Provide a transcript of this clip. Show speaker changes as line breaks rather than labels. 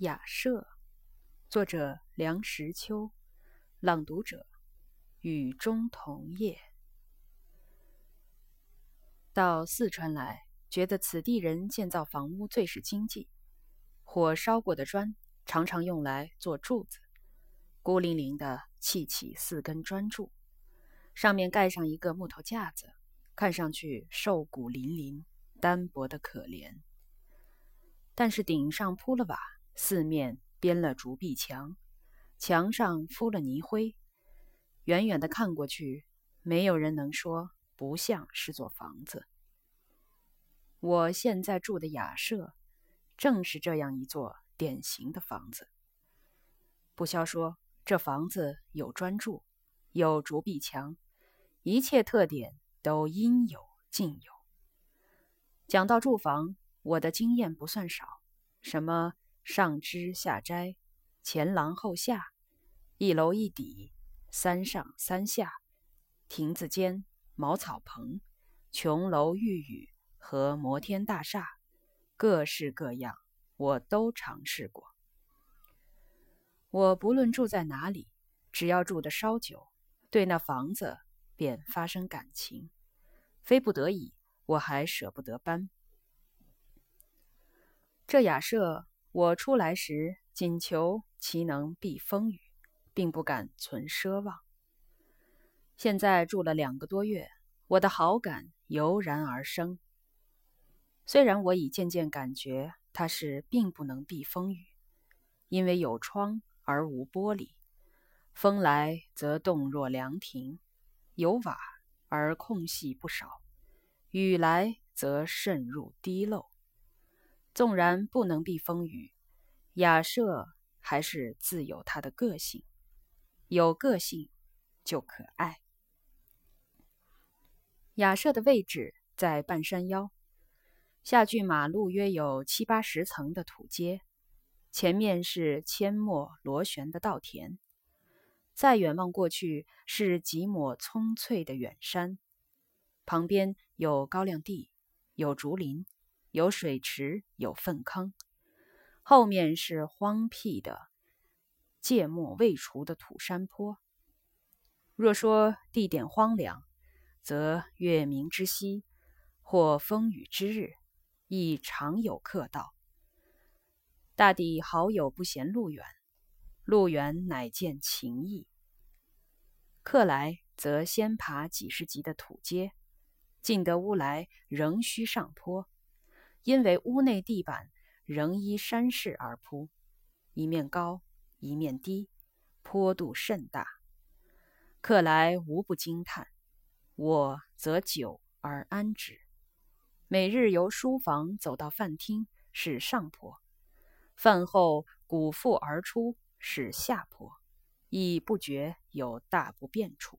雅舍，作者梁实秋，朗读者雨中桐叶。到四川来，觉得此地人建造房屋最是经济。火烧过的砖常常用来做柱子，孤零零的砌起四根砖柱，上面盖上一个木头架子，看上去瘦骨嶙嶙、单薄的可怜。但是顶上铺了瓦。四面编了竹壁墙，墙上敷了泥灰，远远的看过去，没有人能说不像是座房子。我现在住的雅舍，正是这样一座典型的房子。不消说，这房子有砖柱，有竹壁墙，一切特点都应有尽有。讲到住房，我的经验不算少，什么？上枝下斋，前廊后下，一楼一底，三上三下，亭子间，茅草棚，琼楼玉宇和摩天大厦，各式各样，我都尝试过。我不论住在哪里，只要住得稍久，对那房子便发生感情，非不得已，我还舍不得搬。这雅舍。我出来时，仅求其能避风雨，并不敢存奢望。现在住了两个多月，我的好感油然而生。虽然我已渐渐感觉它是并不能避风雨，因为有窗而无玻璃，风来则动若凉亭；有瓦而空隙不少，雨来则渗入滴漏。纵然不能避风雨，雅舍还是自有它的个性。有个性就可爱。雅舍的位置在半山腰，下距马路约有七八十层的土阶，前面是阡陌螺旋的稻田，再远望过去是几抹葱翠的远山，旁边有高粱地，有竹林。有水池，有粪坑，后面是荒僻的、芥末未除的土山坡。若说地点荒凉，则月明之夕或风雨之日，亦常有客到。大抵好友不嫌路远，路远乃见情谊。客来则先爬几十级的土阶，进得屋来仍需上坡。因为屋内地板仍依山势而铺，一面高，一面低，坡度甚大。客来无不惊叹，我则久而安之。每日由书房走到饭厅是上坡，饭后鼓腹而出是下坡，亦不觉有大不便处。